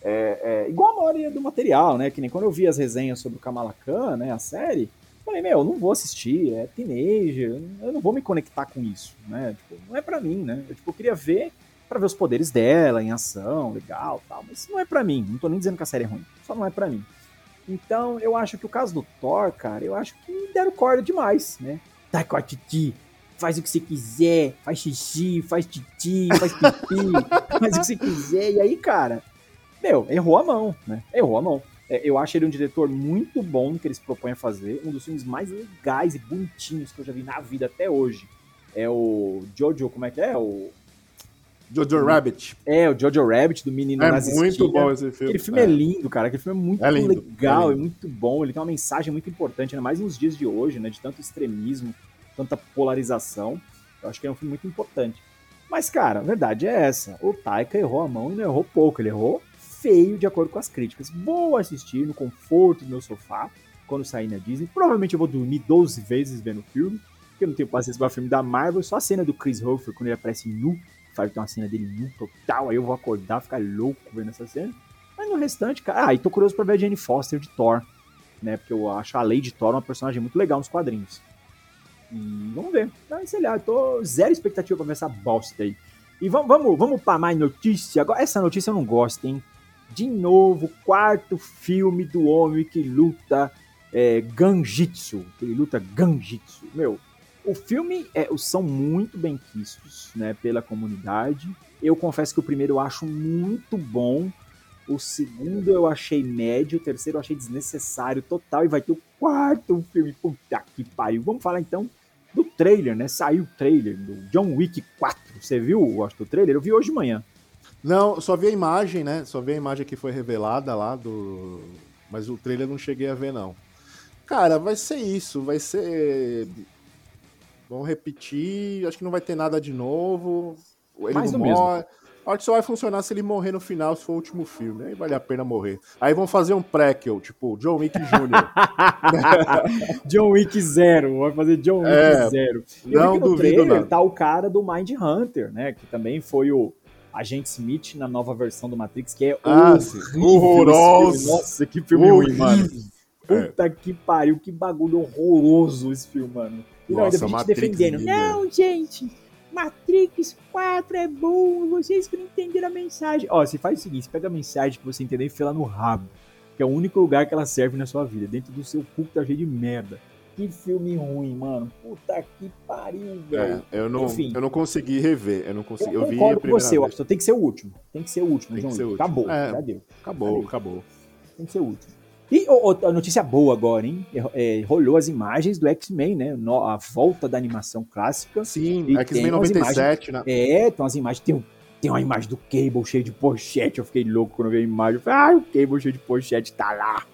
É, é, igual a maioria do material, né? Que nem quando eu vi as resenhas sobre o Kamala Khan, né? A série, falei, meu, eu não vou assistir, é teenager, eu não vou me conectar com isso, né? Tipo, não é pra mim, né? Eu, tipo, eu queria ver pra ver os poderes dela em ação, legal, tal, mas não é pra mim. Não tô nem dizendo que a série é ruim, só não é pra mim. Então, eu acho que o caso do Thor, cara, eu acho que deram corda demais, né? Tá com a Titi, faz o que você quiser, faz xixi, faz titi, faz pipi, faz o que você quiser. E aí, cara, meu, errou a mão, né? Errou a mão. É, eu acho ele um diretor muito bom no que ele se propõe a fazer, um dos filmes mais legais e bonitinhos que eu já vi na vida até hoje. É o Jojo, como é que é? O, Jojo Rabbit. é, o Jojo Rabbit, do menino É muito esquinas. bom esse filme. Aquele filme é. lindo, cara. Aquele filme é muito É lindo, legal, é é, muito bom. Ele tem uma mensagem muito importante, ainda mais nos dias de hoje, né? De tanto extremismo, tanta polarização. Eu acho que é um filme muito importante. Mas, cara, a verdade é essa. O Taika errou a mão e não errou pouco. Ele errou feio, de acordo com as críticas. Vou assistir no conforto do meu sofá, quando sair na Disney. Provavelmente eu vou dormir 12 vezes vendo o filme, porque eu não tenho paciência para filme da Marvel. Só a cena do Chris Hoffer, quando ele aparece nu, faz uma cena dele nu total. Aí eu vou acordar, ficar louco vendo essa cena. Mas no restante, cara. Ah, e tô curioso pra ver a Jane Foster de Thor, né? Porque eu acho a Lady Thor uma personagem muito legal nos quadrinhos. E vamos ver. Mas sei lá, eu tô zero expectativa pra ver essa bosta aí. E vamos, vamos, vamos pra mais notícia. Agora, essa notícia eu não gosto, hein? De novo, quarto filme do homem que luta é, Ganjitsu. Ele luta Ganjitsu. Meu, o filme é, são muito bem quistos né, pela comunidade. Eu confesso que o primeiro eu acho muito bom. O segundo eu achei médio. O terceiro eu achei desnecessário total. E vai ter o quarto filme. Puta que pariu. Vamos falar então do trailer, né? Saiu o trailer do John Wick 4. Você viu, acho, do trailer? Eu vi hoje de manhã. Não, só vi a imagem, né? Só vi a imagem que foi revelada lá do. Mas o trailer não cheguei a ver, não. Cara, vai ser isso, vai ser. Vamos repetir, acho que não vai ter nada de novo. Ele Mais não do mesmo. morre. Acho que só vai funcionar se ele morrer no final, se for o último filme. Aí vale a pena morrer. Aí vão fazer um prequel, tipo John Wick Jr. John Wick Zero, vai fazer John Wick É, Zero. Eu não duvido trailer nada. tá o cara do Mind Hunter, né? Que também foi o Agente Smith na nova versão do Matrix, que é Ah, Horroroso. Nossa, que filme ruim, mano. É. Puta que pariu, que bagulho horroroso esse filme, mano. E não, ainda Nossa, vi gente Matrix defendendo. lindo. Não, gente, Matrix 4 é bom, vocês que não entenderam a mensagem. Ó, você faz o seguinte, você pega a mensagem que você entendeu e enfia lá no rabo. Que é o único lugar que ela serve na sua vida. Dentro do seu cu que tá cheio de merda. Que filme ruim, mano. Puta que pariu, velho. É, eu, não, Enfim. eu não consegui rever. Eu não consegui. Eu, Eu, vi com primeira você, vez. Tem que ser o último. Tem que ser o último, Tem John que ser Wick. o último. Acabou, É. já deu. Acabou, Valeu. acabou. Tem que ser o último. E ô, ô, a notícia boa agora, hein? É, rolou as imagens do X-Men, né? No- a volta da animação clássica. Sim, X-Men tem umas 97, né? É, tem umas imagens. Tem, tem uma imagem do Cable cheio de pochete. Eu fiquei louco quando eu vi a imagem. Eu falei, ah, o Cable cheio de pochete tá lá.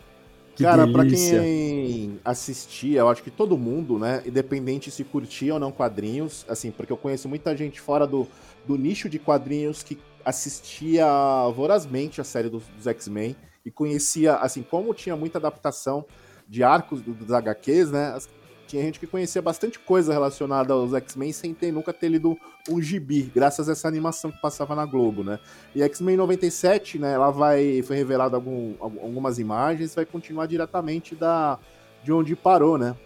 Que Cara, pra delícia. quem assistia, eu acho que todo mundo, né, independente se curtia ou não quadrinhos, assim, porque eu conheço muita gente fora do, do nicho de quadrinhos que assistia vorazmente a série dos, dos X-Men e conhecia, assim, como tinha muita adaptação de arcos do- dos HQs, né, as- tinha gente que conhecia bastante coisa relacionada aos X-Men sem ter, nunca ter lido um gibi, graças a essa animação que passava na Globo, né. E X-Men 97, né, ela vai foi revelado algum, al- algumas imagens, vai continuar diretamente da de onde parou, né?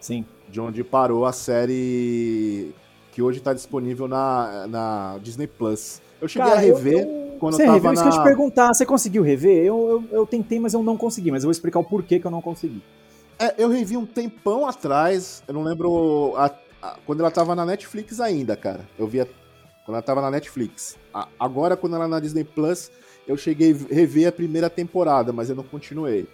Sim. De onde parou a série que hoje está disponível na, na Disney Plus. Eu cheguei Cara, a eu- rever, eu- quando Você eu tava review, isso que eu te na... perguntar, você conseguiu rever? Eu, eu, eu tentei, mas eu não consegui, mas eu vou explicar o porquê que eu não consegui. É, eu revi um tempão atrás, eu não lembro a- a- quando ela tava na Netflix ainda, cara. Eu via quando ela tava na Netflix. A- agora, quando ela é na Disney Plus, eu cheguei a rever a primeira temporada, mas eu não continuei.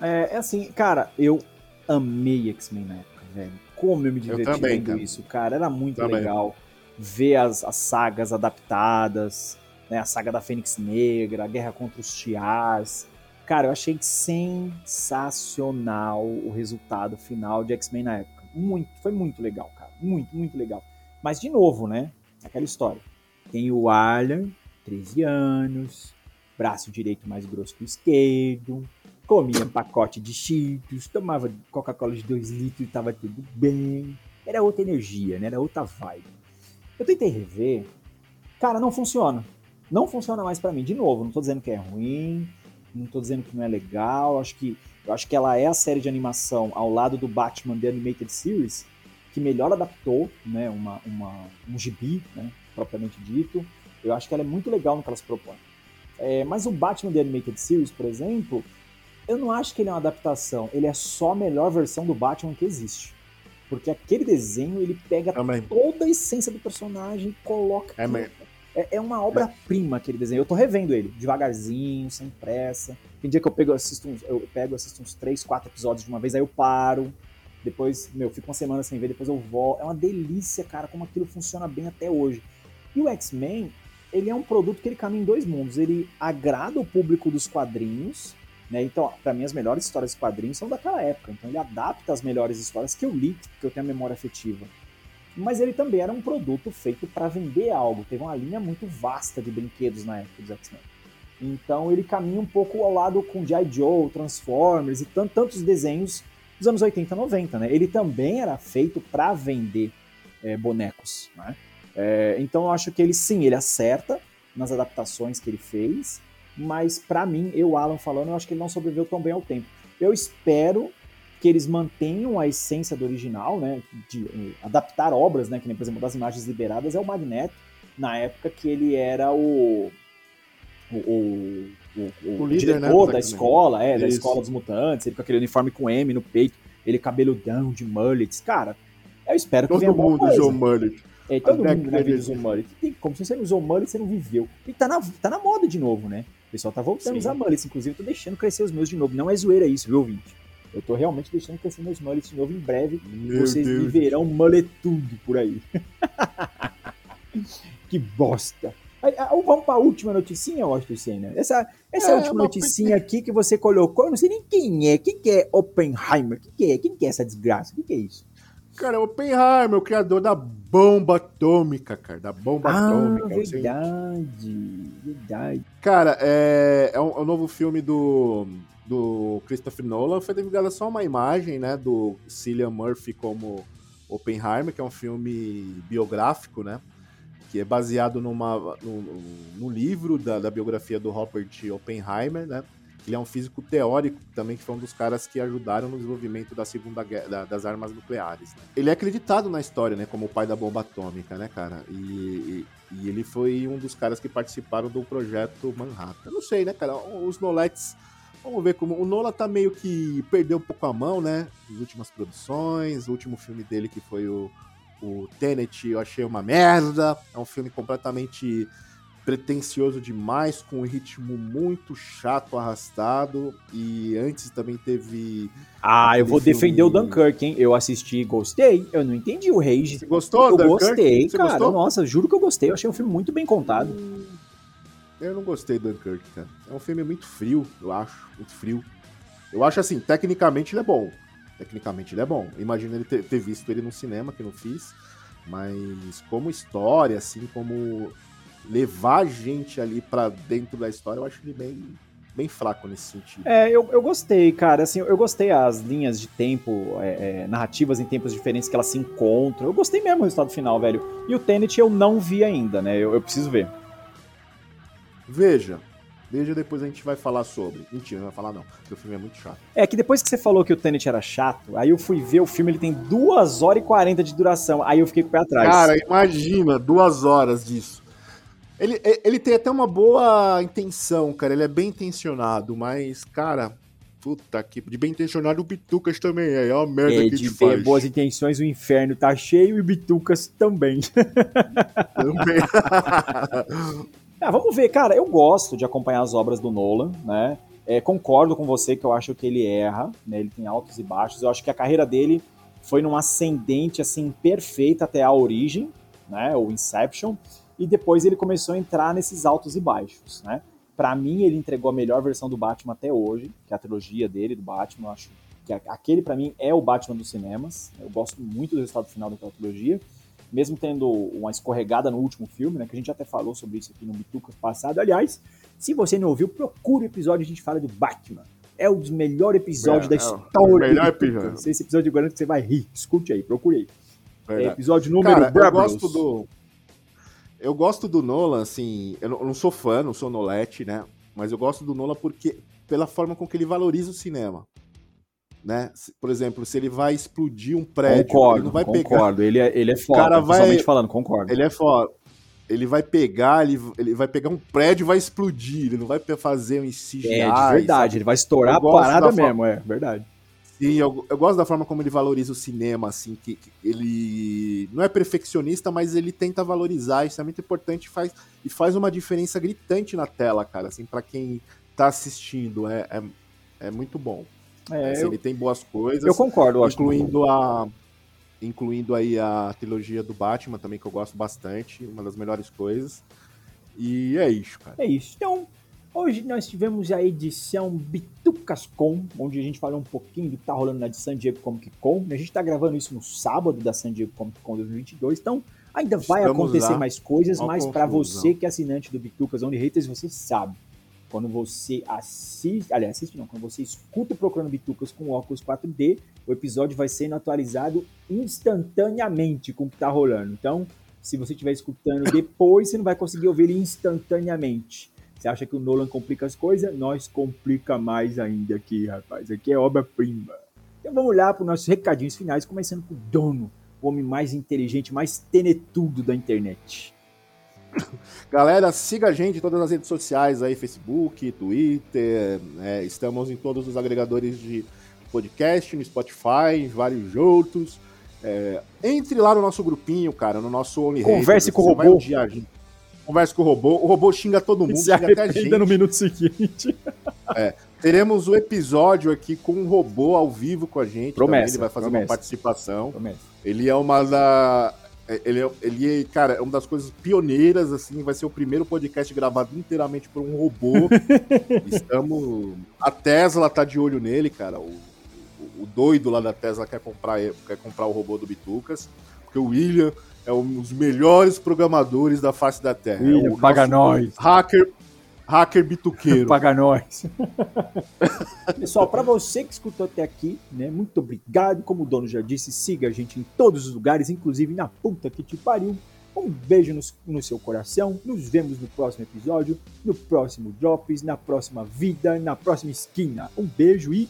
É, é assim, cara, eu amei X-Men na época, velho. Como eu me diverti também, vendo cara. isso, cara. Era muito Também. legal ver as, as sagas adaptadas, né? A saga da Fênix Negra, a Guerra contra os Tiars. Cara, eu achei sensacional o resultado final de X-Men na época. Muito, foi muito legal, cara. Muito, muito legal. Mas, de novo, né? Aquela história. Tem o Arlen, 13 anos, braço direito mais grosso que o esquerdo, comia pacote de cheetos, tomava Coca-Cola de 2 litros e tava tudo bem. Era outra energia, né? Era outra vibe. Eu tentei rever, cara, não funciona. Não funciona mais pra mim. De novo, não tô dizendo que é ruim, não tô dizendo que não é legal. Acho que eu acho que ela é a série de animação ao lado do Batman The Animated Series que melhor adaptou, né, uma, uma, um gibi, né, propriamente dito. Eu acho que ela é muito legal no que ela se propõe. É, mas o Batman The Animated Series, por exemplo, eu não acho que ele é uma adaptação. Ele é só a melhor versão do Batman que existe. Porque aquele desenho, ele pega Também. toda a essência do personagem e coloca... É aquilo. É, é uma obra-prima aquele desenho. Eu tô revendo ele, devagarzinho, sem pressa. Tem dia que eu pego, assisto uns, eu pego, assisto uns 3, 4 episódios de uma vez, aí eu paro. Depois, meu, fico uma semana sem ver, depois eu volto. É uma delícia, cara, como aquilo funciona bem até hoje. E o X-Men, ele é um produto que ele caminha em dois mundos. Ele agrada o público dos quadrinhos, né? Então, pra mim, as melhores histórias de quadrinhos são daquela época. Então, ele adapta as melhores histórias que eu li, que eu tenho a memória afetiva. Mas ele também era um produto feito para vender algo. Teve uma linha muito vasta de brinquedos na época dos X-Men. Então, ele caminha um pouco ao lado com G.I. Joe, Transformers e tant- tantos desenhos dos anos 80 e 90, né? Ele também era feito para vender é, bonecos, né? É, então eu acho que ele sim, ele acerta nas adaptações que ele fez, mas para mim, eu, Alan falando, eu acho que ele não sobreviveu tão bem ao tempo. Eu espero que eles mantenham a essência do original, né? De eh, adaptar obras, né? Que nem, por exemplo, das imagens liberadas é o Magneto, na época que ele era o. o, o, o- O líder, né, diretor do da escola, é, da escola dos mutantes, ele com aquele uniforme com M no peito, ele cabeludão de mullets. Cara, eu espero que venha Todo alguma mundo usou mullet. É, todo A mundo de- usou mullet. Tem como se você não usou mullet, você não viveu. E tá na, tá na moda de novo, né? O pessoal tá voltando Sim. a usar mullets. Inclusive, eu tô deixando crescer os meus de novo. Não é zoeira isso, viu, ouvinte? Eu tô realmente deixando crescer meus mullets de novo. Em breve, Meu vocês me Deus. verão mulletudo por aí. que bosta. Ah, Vamos pra última noticinha, Washington Senna? Essa, essa É, última noticinha aqui que você colocou, eu não sei nem quem é. Quem que é Oppenheimer? Quem que é? Quem que é essa desgraça? O que, que é isso? Cara, o Oppenheimer, o criador da bomba atômica, cara. Da bomba Ah, atômica. assim. verdade, verdade. Cara, é, é, um, é um novo filme do, do Christopher Nolan. Foi divulgada só uma imagem, né? Do Cillian Murphy como Oppenheimer, que é um filme biográfico, né? Que é baseado numa, no, no livro da, da biografia do Robert Oppenheimer, né? Ele é um físico teórico também, que foi um dos caras que ajudaram no desenvolvimento da segunda guerra, da- das armas nucleares. né? Ele é acreditado na história, né, como o pai da bomba atômica, né, cara? E, e- e ele foi um dos caras que participaram do projeto Manhattan. Eu não sei, né, cara? Os Nolets, vamos ver como. O Nola tá meio que perdeu um pouco a mão, né? Nas últimas produções. O último filme dele, que foi o, o Tenet, eu achei uma merda. É um filme completamente pretencioso demais, com um ritmo muito chato, arrastado. E antes também teve. Ah, eu vou Aquele defender o filme- Dunkirk, hein? Eu assisti e gostei. Eu não entendi o rage. Você gostou, eu Dunkirk? gostei, Você cara. gostou? Nossa, juro que eu gostei. Eu achei um filme muito bem contado. Eu não gostei do Dunkirk, cara. É um filme muito frio, eu acho. Muito frio. Eu acho assim, tecnicamente ele é bom. Tecnicamente ele é bom. Imagina ele ter, ter visto ele no cinema, que não fiz. Mas como história, assim, como levar a gente ali pra dentro da história, eu acho ele bem, bem fraco nesse sentido. É, eu, eu gostei, cara. Assim, eu gostei as linhas de tempo, é, é, narrativas em tempos diferentes que elas se encontram. Eu gostei mesmo do resultado final, velho. E o Tenet eu não vi ainda, né? Eu, eu preciso ver. Veja. Veja, depois a gente vai falar sobre. Mentira, não vai falar não, porque o filme é muito chato. É que depois que você falou que o Tenet era chato, aí eu fui ver o filme, ele tem 2 horas e 40 de duração. Aí eu fiquei com o pé atrás. Cara, imagina, duas horas disso. Ele, ele tem até uma boa intenção, cara. Ele é bem intencionado, mas, cara, puta que. De bem intencionado o Bitucas também é. É uma merda É, que de ter faz. boas intenções, o inferno tá cheio e Bitucas também. Também. Ah, vamos ver, cara. Eu gosto de acompanhar as obras do Nolan, né? É, concordo com você que eu acho que ele erra, né? Ele tem altos e baixos. Eu acho que a carreira dele foi num ascendente assim perfeita até a origem, né? O Inception, e depois ele começou a entrar nesses altos e baixos, né? Para mim, ele entregou a melhor versão do Batman até hoje, que é a trilogia dele do Batman. Eu acho que aquele para mim é o Batman dos cinemas. Eu gosto muito do resultado final daquela trilogia mesmo tendo uma escorregada no último filme, né? Que a gente até falou sobre isso aqui no Bitucas passado. Aliás, se você não ouviu, procure o episódio a gente fala do Batman. É um dos melhores episódios É, da é o história. melhor do Bitucas. episódio. Esse episódio de garanto que você vai rir. Escute aí, procure aí. É episódio número Cara, eu gosto do. Eu gosto do Nolan, assim. Eu não, eu não sou fã, não sou Nolete, né? Mas eu gosto do Nolan porque. pela forma com que ele valoriza o cinema. Né? Por exemplo, se ele vai explodir um prédio, concordo, ele não vai pegar. concordo. Ele é, ele é foda, cara vai- falando, concordo. Ele é foda. Ele vai pegar, ele, ele vai pegar um prédio e vai explodir. Ele não vai fazer um CGI. É, de verdade. sabe? Ele vai estourar a parada da forma- mesmo, é verdade. Sim, eu, eu gosto da forma como ele valoriza o cinema, assim, que, que ele não é perfeccionista, mas ele tenta valorizar, isso é muito importante e faz, e faz uma diferença gritante na tela, cara, assim, para quem tá assistindo, é, é, é muito bom. É, Assim, eu, ele tem boas coisas, eu concordo, eu acho. incluindo a incluindo aí a trilogia do Batman também, que eu gosto bastante, uma das melhores coisas. E é isso, cara. É isso. Então, hoje nós tivemos a edição Bitucas Com, onde a gente falou um pouquinho do que tá rolando na de San Diego Comic Con. A gente tá gravando isso no sábado da San Diego Comic Con 2022, então ainda vai Estamos acontecer lá. mais coisas, Uma mas para você que é assinante do Bitucas Only Haters, você sabe. Quando você assiste, aliás, assiste não, quando você escuta o Procurando Bitucas com óculos 4D, o episódio vai sendo atualizado instantaneamente com o que tá rolando. Então, se você estiver escutando depois, você não vai conseguir ouvir ele instantaneamente. Você acha que o Nolan complica as coisas? Nós complica mais ainda aqui, rapaz. Aqui é obra-prima. Então vamos lá para os nossos recadinhos finais, começando com o dono, o homem mais inteligente, mais tenetudo da internet. Galera, siga a gente em todas as redes sociais aí, Facebook, Twitter, é, estamos em todos os agregadores de podcast, no Spotify, em vários outros. É, entre lá no nosso grupinho, cara, no nosso Only Converse Haters, com o robô. gente. Converse com o robô. O robô xinga todo mundo, Se xinga até a arrependa no gente. minuto seguinte. Teremos o episódio aqui com um robô ao vivo com a gente. Promessa, também, Ele vai fazer promessa. uma participação. Promessa. Ele é uma da. Ele, é, ele é, cara, é uma das coisas pioneiras, assim, vai ser o primeiro podcast gravado inteiramente por um robô. Estamos. A Tesla tá de olho nele, cara. O, o- o doido lá da Tesla quer comprar, quer comprar o robô do Bitucas. Porque o William é um dos melhores programadores da face da Terra. é William, o paga nós. Hacker, hacker bituqueiro. Paga nós. Pessoal, para você que escutou até aqui, né, muito obrigado. Como o dono já disse, siga a gente em todos os lugares, inclusive na puta que te pariu. Um beijo no, no seu coração. Nos vemos no próximo episódio, no próximo Drops, na próxima vida, na próxima esquina. Um beijo e.